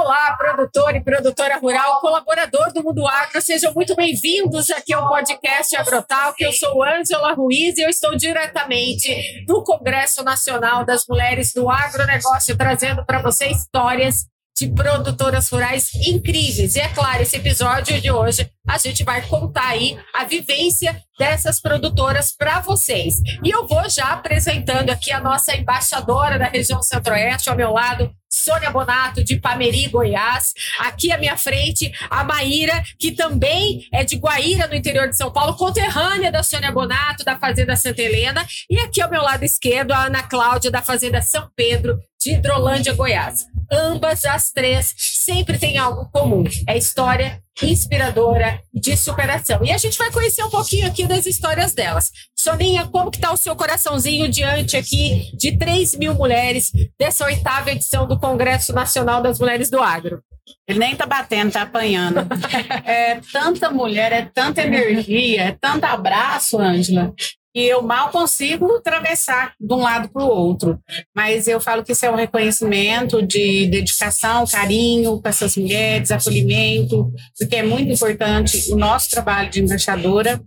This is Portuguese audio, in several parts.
Olá, produtor e produtora rural, colaborador do Mundo Agro, sejam muito bem-vindos aqui ao podcast Agrotal, que eu sou Ângela Ruiz e eu estou diretamente do Congresso Nacional das Mulheres do Agronegócio, trazendo para você histórias de produtoras rurais incríveis. E é claro, esse episódio de hoje a gente vai contar aí a vivência dessas produtoras para vocês. E eu vou já apresentando aqui a nossa embaixadora da região Centro-Oeste ao meu lado, Sônia Bonato, de Pameri, Goiás. Aqui à minha frente, a Maíra, que também é de Guaíra, no interior de São Paulo, conterrânea da Sônia Bonato, da Fazenda Santa Helena. E aqui ao meu lado esquerdo, a Ana Cláudia, da Fazenda São Pedro, de Hidrolândia, Goiás. Ambas as três sempre têm algo comum: é história inspiradora de superação. E a gente vai conhecer um pouquinho aqui das histórias delas. Soninha, como que tá o seu coraçãozinho diante aqui de 3 mil mulheres dessa oitava edição do Congresso Nacional das Mulheres do Agro? Ele nem tá batendo, tá apanhando. É tanta mulher, é tanta energia, é tanto abraço, Ângela, e eu mal consigo atravessar de um lado para o outro. Mas eu falo que isso é um reconhecimento de dedicação, carinho para essas mulheres, acolhimento, porque é muito importante o nosso trabalho de embaixadora.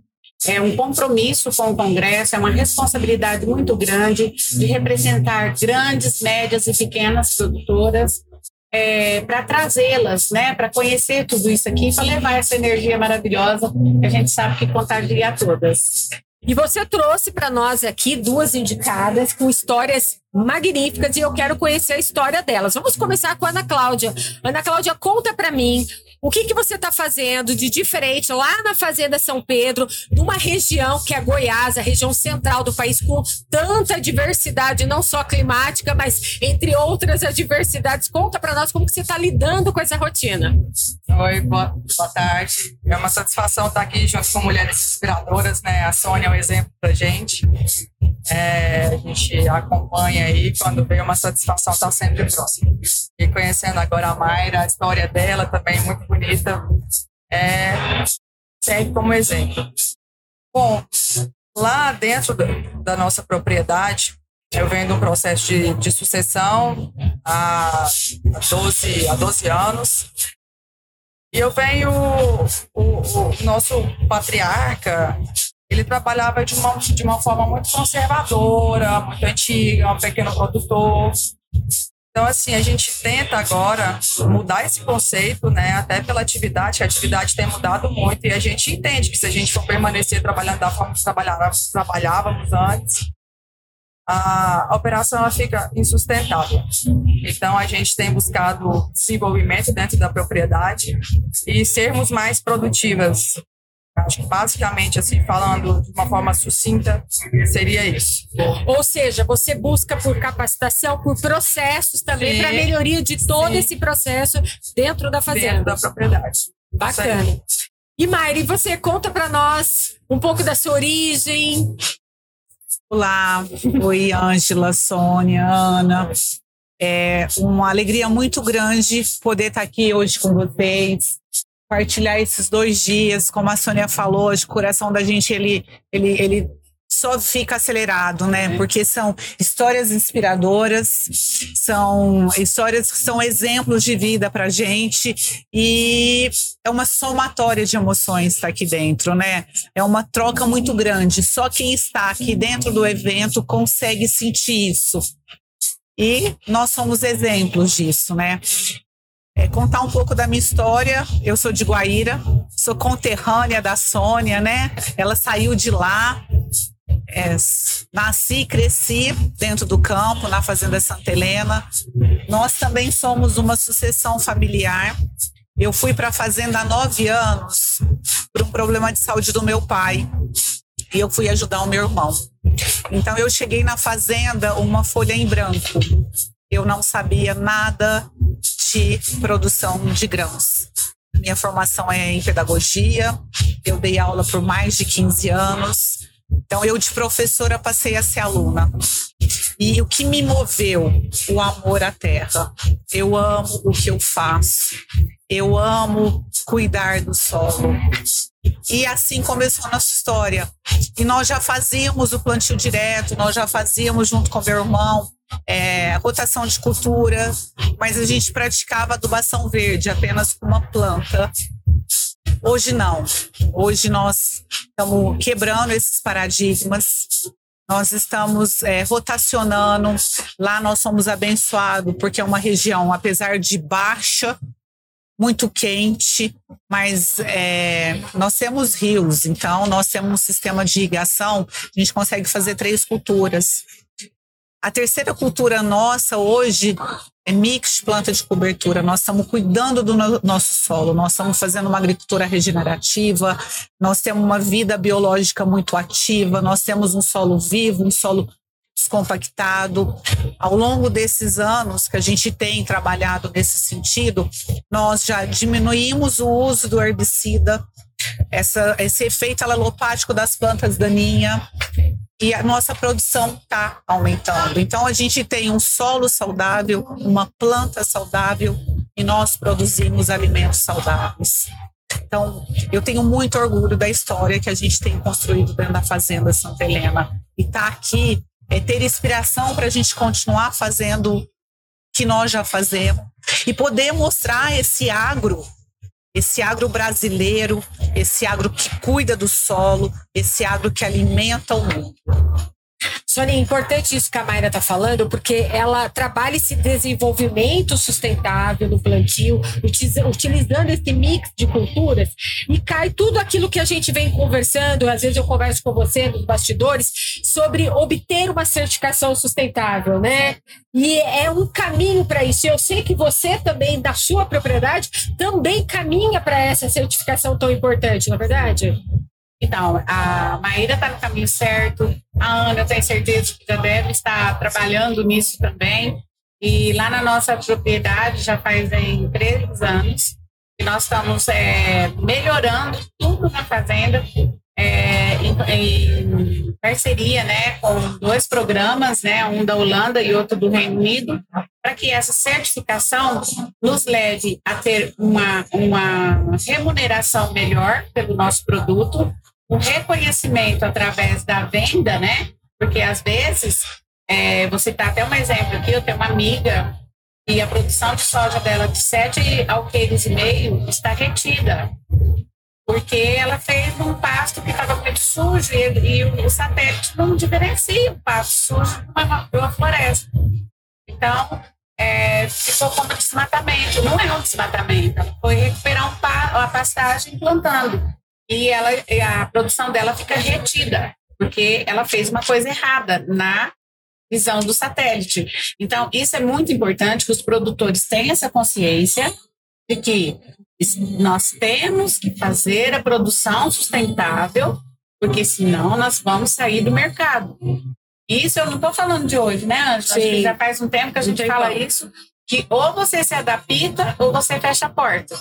É um compromisso com o Congresso, é uma responsabilidade muito grande de representar grandes, médias e pequenas produtoras é, para trazê-las, né, para conhecer tudo isso aqui, para levar essa energia maravilhosa que a gente sabe que contagia a todas. E você trouxe para nós aqui duas indicadas com histórias magníficas e eu quero conhecer a história delas. Vamos começar com a Ana Cláudia. Ana Cláudia, conta para mim o que, que você está fazendo de diferente lá na Fazenda São Pedro, numa região que é Goiás, a região central do país, com tanta diversidade, não só climática, mas entre outras adversidades. Conta para nós como que você está lidando com essa rotina. Oi, boa, boa tarde. É uma satisfação estar aqui junto com mulheres inspiradoras, né? A Sônia um exemplo para gente. É, a gente acompanha aí, quando vem uma satisfação estar sempre próximo. E conhecendo agora a Mayra, a história dela também é muito bonita, é, serve como exemplo. Bom, lá dentro da nossa propriedade, eu venho de um processo de, de sucessão há 12, há 12 anos. E eu venho, o, o nosso patriarca, ele trabalhava de uma, de uma forma muito conservadora, muito antiga, um pequeno produtor. Então, assim, a gente tenta agora mudar esse conceito, né? Até pela atividade, que a atividade tem mudado muito, e a gente entende que se a gente for permanecer trabalhando da forma que trabalhávamos, trabalhávamos antes, a operação ela fica insustentável. Então, a gente tem buscado desenvolvimento dentro da propriedade e sermos mais produtivas, Acho que basicamente, assim, falando de uma forma sucinta, seria isso. Ou seja, você busca por capacitação, por processos também, para melhoria de todo Sim. esse processo dentro da fazenda. Dentro da propriedade. Bacana. E Mayri, você conta para nós um pouco da sua origem. Olá, oi Ângela, Sônia, Ana. É uma alegria muito grande poder estar aqui hoje com vocês compartilhar esses dois dias, como a Sônia falou, o coração da gente ele, ele, ele só fica acelerado, né? Porque são histórias inspiradoras, são histórias que são exemplos de vida para gente e é uma somatória de emoções estar tá aqui dentro, né? É uma troca muito grande. Só quem está aqui dentro do evento consegue sentir isso. E nós somos exemplos disso, né? É, contar um pouco da minha história. Eu sou de Guaíra, sou conterrânea da Sônia, né? Ela saiu de lá. É, nasci e cresci dentro do campo, na Fazenda Santa Helena. Nós também somos uma sucessão familiar. Eu fui para a fazenda há nove anos por um problema de saúde do meu pai. E eu fui ajudar o meu irmão. Então eu cheguei na fazenda uma folha em branco. Eu não sabia nada de produção de grãos. Minha formação é em pedagogia, eu dei aula por mais de 15 anos, então eu de professora passei a ser aluna. E o que me moveu? O amor à terra. Eu amo o que eu faço. Eu amo cuidar do solo. E assim começou a nossa história. E nós já fazíamos o plantio direto, nós já fazíamos junto com meu irmão é, rotação de cultura, mas a gente praticava adubação verde apenas com uma planta. Hoje não. Hoje nós estamos quebrando esses paradigmas. Nós estamos é, rotacionando. Lá nós somos abençoados porque é uma região, apesar de baixa, muito quente, mas é, nós temos rios, então nós temos um sistema de irrigação, a gente consegue fazer três culturas. A terceira cultura nossa hoje é mix planta de cobertura. Nós estamos cuidando do no nosso solo, nós estamos fazendo uma agricultura regenerativa, nós temos uma vida biológica muito ativa, nós temos um solo vivo, um solo descompactado. Ao longo desses anos que a gente tem trabalhado nesse sentido, nós já diminuímos o uso do herbicida, essa, esse efeito alelopático das plantas daninhas, e a nossa produção está aumentando. Então, a gente tem um solo saudável, uma planta saudável, e nós produzimos alimentos saudáveis. Então, eu tenho muito orgulho da história que a gente tem construído dentro da Fazenda Santa Helena. E estar tá aqui é ter inspiração para a gente continuar fazendo o que nós já fazemos e poder mostrar esse agro, esse agro brasileiro, esse agro que cuida do solo, esse agro que alimenta o mundo. Sônia, é importante isso que a Mayra está falando, porque ela trabalha esse desenvolvimento sustentável no plantio, utilizando esse mix de culturas, e cai tudo aquilo que a gente vem conversando, às vezes eu converso com você nos bastidores, sobre obter uma certificação sustentável, né? E é um caminho para isso. Eu sei que você também, da sua propriedade, também caminha para essa certificação tão importante, não é verdade? Então, a Maíra está no caminho certo, a Ana, eu tenho certeza que já deve estar trabalhando nisso também. E lá na nossa propriedade, já faz aí três anos, que nós estamos é, melhorando tudo na fazenda, é, em, em, parceria né, com dois programas, né, um da Holanda e outro do Reino Unido, para que essa certificação nos leve a ter uma, uma remuneração melhor pelo nosso produto o reconhecimento através da venda, né? Porque às vezes, é, você tá até um exemplo aqui, eu tenho uma amiga e a produção de soja dela de 7 alqueires e meio está retida. Porque ela fez um pasto que estava muito sujo e, e, o satélite não diferencia o pasto sujo de uma, de uma floresta. Então, é, ficou como desmatamento. Não é um desmatamento, foi recuperar um pa, a pastagem plantando e ela, a produção dela fica retida, porque ela fez uma coisa errada na visão do satélite. Então, isso é muito importante que os produtores tenham essa consciência de que nós temos que fazer a produção sustentável, porque senão nós vamos sair do mercado. Isso eu não estou falando de hoje, né, Ângela? Acho que já faz um tempo que a gente fala isso, que ou você se adapta ou você fecha a porta.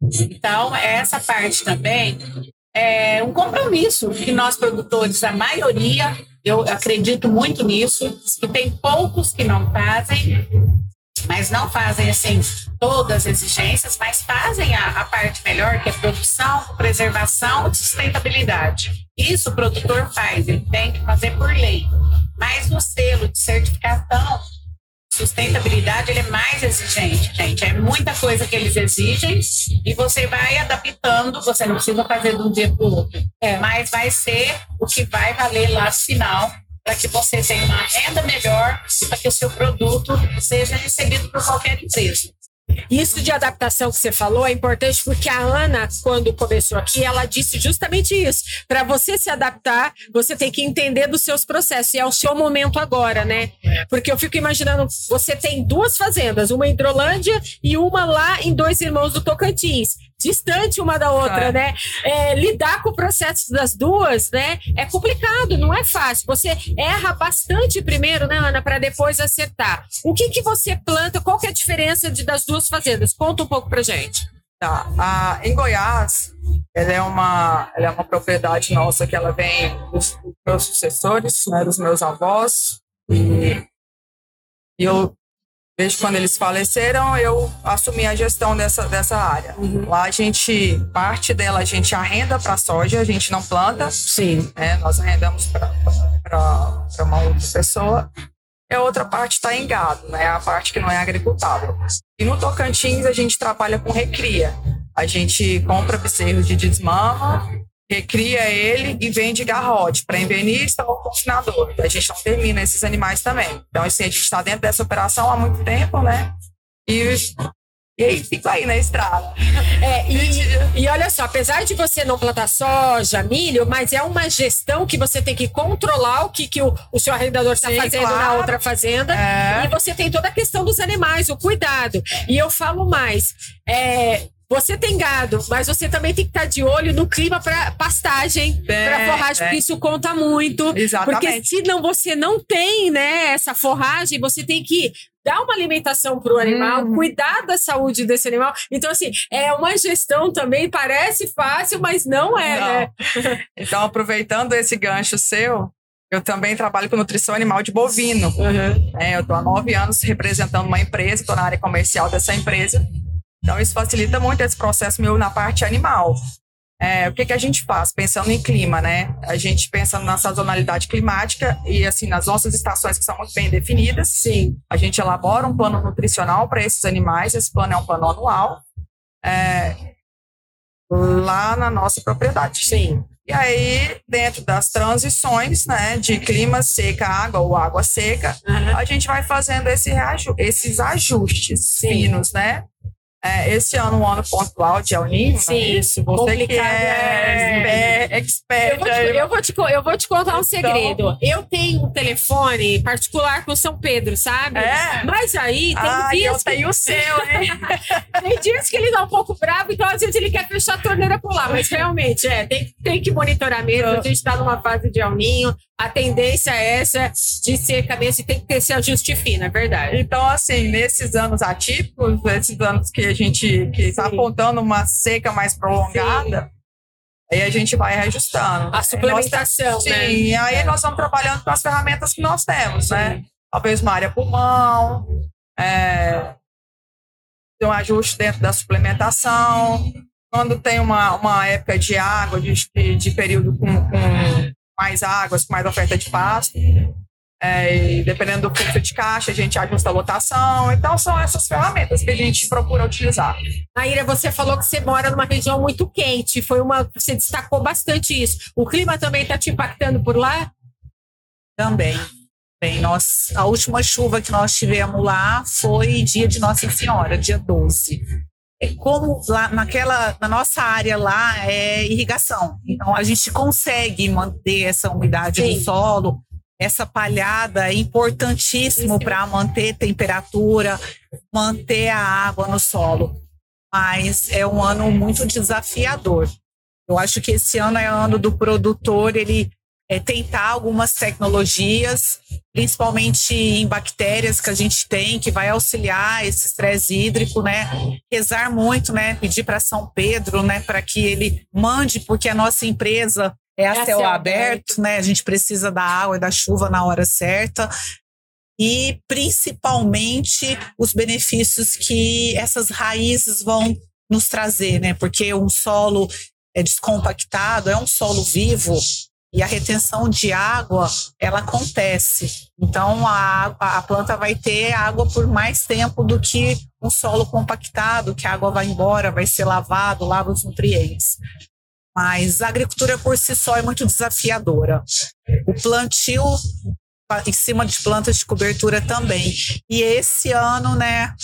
Então, essa parte também é um compromisso que nós produtores, a maioria, eu acredito muito nisso, que tem poucos que não fazem, mas não fazem assim todas as exigências, mas fazem a, a parte melhor, que é produção, preservação e sustentabilidade. Isso o produtor faz, ele tem que fazer por lei. Mas no selo de certificação, sustentabilidade ele é mais exigente, gente. É muita coisa que eles exigem e você vai adaptando, você não precisa fazer de um dia para o outro. É, mas vai ser o que vai valer lá no final para que você tenha uma renda melhor e para que o seu produto seja recebido por qualquer empresa. Isso de adaptação que você falou é importante porque a Ana, quando começou aqui, ela disse justamente isso. Para você se adaptar, você tem que entender dos seus processos. E é o seu momento agora, né? Porque eu fico imaginando, você tem duas fazendas, uma em Hidrolândia e uma lá em Dois Irmãos do Tocantins distante uma da outra, é. né? É, lidar com o processo das duas, né? É complicado, não é fácil. Você erra bastante primeiro, né, Ana, para depois acertar. O que que você planta? Qual que é a diferença de, das duas fazendas? Conta um pouco para gente. Tá. Ah, em Goiás, ela é uma, ela é uma propriedade nossa que ela vem dos meus sucessores, né, dos meus avós. E, e eu Desde quando eles faleceram, eu assumi a gestão dessa, dessa área. Uhum. Lá a gente, parte dela a gente arrenda para soja, a gente não planta. Sim. Né? Nós arrendamos para uma outra pessoa. e a outra parte está em gado, né? A parte que não é agricultável. E no Tocantins a gente trabalha com recria. A gente compra bezerros de desmama, recria ele e vende garrote para invernista ou confinador. A gente não termina esses animais também. Então, assim, a gente está dentro dessa operação há muito tempo, né? E e aí fico aí na estrada. É, e, e, olha só, apesar de você não plantar soja, milho, mas é uma gestão que você tem que controlar o que, que o, o seu arrendador está fazendo claro. na outra fazenda. É. E você tem toda a questão dos animais, o cuidado. E eu falo mais. É, você tem gado, mas você também tem que estar de olho no clima para pastagem, é, para forragem, porque isso conta muito. Exatamente. Porque se não você não tem, né, essa forragem, você tem que dar uma alimentação para o animal, uhum. cuidar da saúde desse animal. Então, assim, é uma gestão também, parece fácil, mas não é, não. né? Então, aproveitando esse gancho seu, eu também trabalho com nutrição animal de bovino. Uhum. É, eu estou há nove anos representando uma empresa, estou na área comercial dessa empresa. Então, isso facilita muito esse processo meu na parte animal. É, o que, que a gente faz? Pensando em clima, né? A gente pensa na sazonalidade climática e, assim, nas nossas estações que são muito bem definidas. Sim. A gente elabora um plano nutricional para esses animais. Esse plano é um plano anual. É, lá na nossa propriedade. Sim. E aí, dentro das transições, né, de clima seca, água ou água seca, uhum. a gente vai fazendo esse esses ajustes Sim. finos, né? É, esse ano, um ano pontual de El Niño, é Sim, isso, você que é, é expert. Eu vou, te, eu, vou te, eu vou te contar um então... segredo. Eu tenho um telefone particular com São Pedro, sabe? É. Mas aí tem ah, dias. Eu tenho o seu, hein? tem dias que ele dá um pouco bravo, então às vezes ele quer fechar a torneira por lá. Mas realmente, é, tem, tem que monitorar mesmo. A gente está numa fase de El Niño a tendência é essa de ser cabeça e tem que ter esse ajuste fino, é verdade. Então, assim, nesses anos atípicos, esses anos que a gente está apontando uma seca mais prolongada, Sim. aí a gente vai reajustando. A suplementação, nós, né? Sim, aí é. nós vamos trabalhando com as ferramentas que nós temos, né? Sim. né? Talvez uma área pulmão, é, um ajuste dentro da suplementação. Quando tem uma, uma época de água, de, de período com, com mais águas, com mais oferta de pasto. É, dependendo do fluxo de caixa, a gente ajusta a lotação. Então, são essas ferramentas que a gente procura utilizar. Naira, você falou que você mora numa região muito quente. Foi uma, você destacou bastante isso. O clima também está te impactando por lá? Também. Bem, nós, a última chuva que nós tivemos lá foi dia de Nossa Senhora, dia 12. Como lá naquela na nossa área lá é irrigação. Então a gente consegue manter essa umidade Sim. do solo. Essa palhada é importantíssimo para manter temperatura, manter a água no solo. Mas é um ano muito desafiador. Eu acho que esse ano é ano do produtor ele é, tentar algumas tecnologias, principalmente em bactérias que a gente tem, que vai auxiliar esse estresse hídrico, né? Rezar muito, né? Pedir para São Pedro, né? Para que ele mande, porque a nossa empresa é a, é céu, céu aberto, aberto, né? A gente precisa da água e da chuva na hora certa. E principalmente os benefícios que essas raízes vão nos trazer, né? Porque um solo é descompactado, é um solo vivo, e a retenção de água ela acontece. Então a, a planta vai ter água por mais tempo do que um solo compactado, que a água vai embora, vai ser lavado, lava os nutrientes. Mas a agricultura por si só é muito desafiadora. O plantio em cima de plantas de cobertura também. E esse ano, né,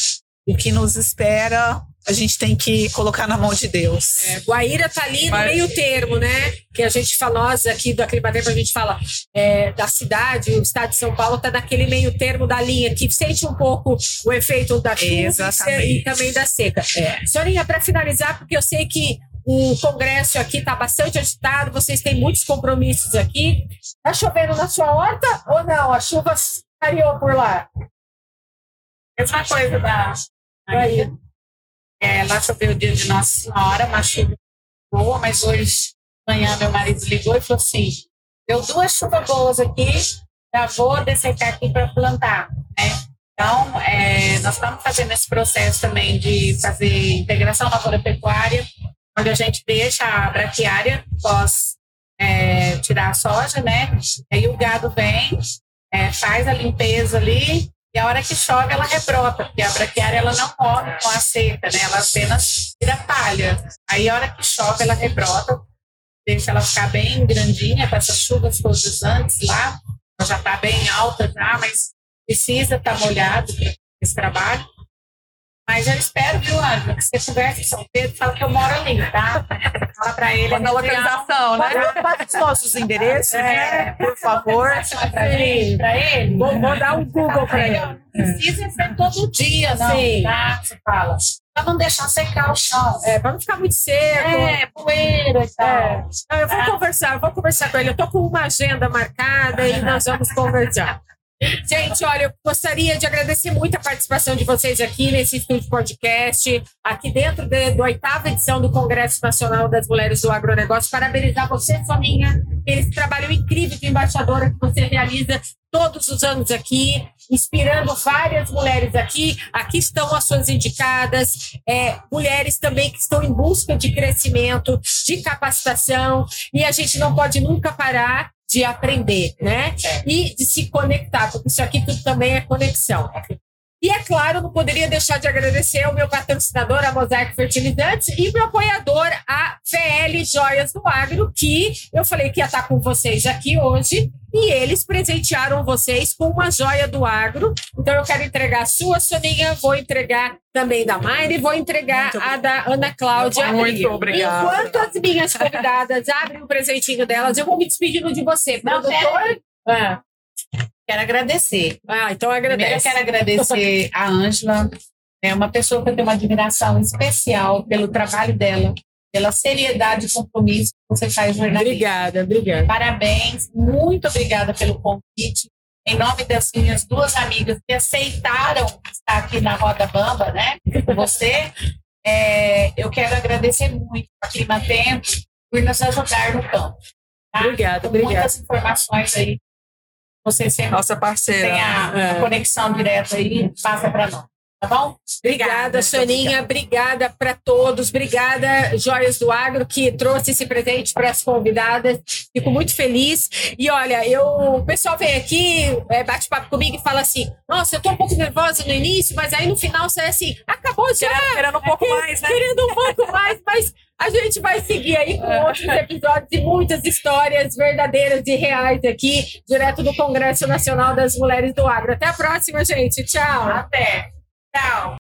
o que nos espera a gente tem que colocar na mão de Deus. É, Guaíra tá ali Mas... no meio termo, né? Que a gente fala, nós aqui do Aclimatempo, a gente fala é, da cidade, o estado de São Paulo tá naquele meio termo da linha, que sente um pouco o efeito da chuva e também da seca. É. Senhorinha, para finalizar, porque eu sei que o congresso aqui está bastante agitado, vocês têm muitos compromissos aqui. Tá chovendo na sua horta ou não? A chuva caiu por lá? Mesma coisa da... Aí. É, lá choveu o dia de Nossa Senhora, uma chuva boa, mas hoje manhã meu marido ligou e falou assim: deu duas chuvas boas aqui, já vou dessecar aqui para plantar, né? Então, é, nós estamos fazendo esse processo também de fazer integração lavoura-pecuária, onde a gente deixa a braquiária pós é, tirar a soja, né? Aí o gado vem, é, faz a limpeza ali e a hora que chove ela rebrota, porque a braquiária ela não morre com a seca, né? Ela apenas vira palha. Aí a hora que chove ela rebrota, deixa ela ficar bem grandinha, com essas chuvas todas antes lá, ela já está bem alta já, mas precisa estar tá molhado esse trabalho. Mas eu espero, viu, Ângela, que você converse com São Pedro, fala que eu moro ali, tá? Fala pra ele. Na localização, né? Passa os nossos endereços, é, né? Por favor. Pra ele. Pra ele. Vou, vou dar um Google pra ele. Precisa ser todo dia, não, Sim. tá? Você fala. Pra não deixar secar o chão. É, pra não ficar muito seco. É, poeira e tal. É. Não, eu vou é. conversar, eu vou conversar com ele. Eu tô com uma agenda marcada e nós vamos conversar. Gente, olha, eu gostaria de agradecer muito a participação de vocês aqui nesse estúdio podcast, aqui dentro de, da oitava edição do Congresso Nacional das Mulheres do Agronegócio. Parabenizar você, Soninha, esse trabalho incrível de embaixadora que você realiza todos os anos aqui, inspirando várias mulheres aqui. Aqui estão as suas indicadas, é, mulheres também que estão em busca de crescimento, de capacitação, e a gente não pode nunca parar de aprender, né? E de se conectar, porque isso aqui tudo também é conexão. E é claro, não poderia deixar de agradecer ao meu patrocinador, a Mosaic Fertilizantes, e meu apoiador, a VL Joias do Agro, que eu falei que ia estar com vocês aqui hoje, e eles presentearam vocês com uma joia do agro. Então eu quero entregar a sua, Soninha, vou entregar também da Mayra e vou entregar a da Ana Cláudia. Muito obrigada. Enquanto as minhas convidadas abrem o presentinho delas, eu vou me despedindo de você, produtor. Ah. Quero agradecer. Ah, então agradece. Primeiro eu quero agradecer a Ângela, é uma pessoa que eu tenho uma admiração especial pelo trabalho dela, pela seriedade e compromisso que você faz jornalismo. Obrigada, obrigada. Parabéns, muito obrigada pelo convite. Em nome das minhas duas amigas que aceitaram estar aqui na Roda Bamba, né, com você, é, eu quero agradecer muito a Clima Tempo por nos ajudar no campo. Tá? Obrigada, obrigada. Muitas informações aí você sempre Nossa parceira. tem a, a é. conexão direta aí, passa para nós. Tá bom? Obrigada, Soninha. Obrigada para todos. Obrigada, Joias do Agro, que trouxe esse presente para as convidadas. Fico muito feliz. E olha, eu, o pessoal vem aqui, é, bate papo comigo e fala assim: Nossa, eu tô um pouco nervosa no início, mas aí no final sai assim: acabou já. Querendo, um pouco mais, né? Querendo um pouco mais, mas a gente vai seguir aí com outros episódios e muitas histórias verdadeiras e reais aqui, direto do Congresso Nacional das Mulheres do Agro. Até a próxima, gente. Tchau. Até. Tchau.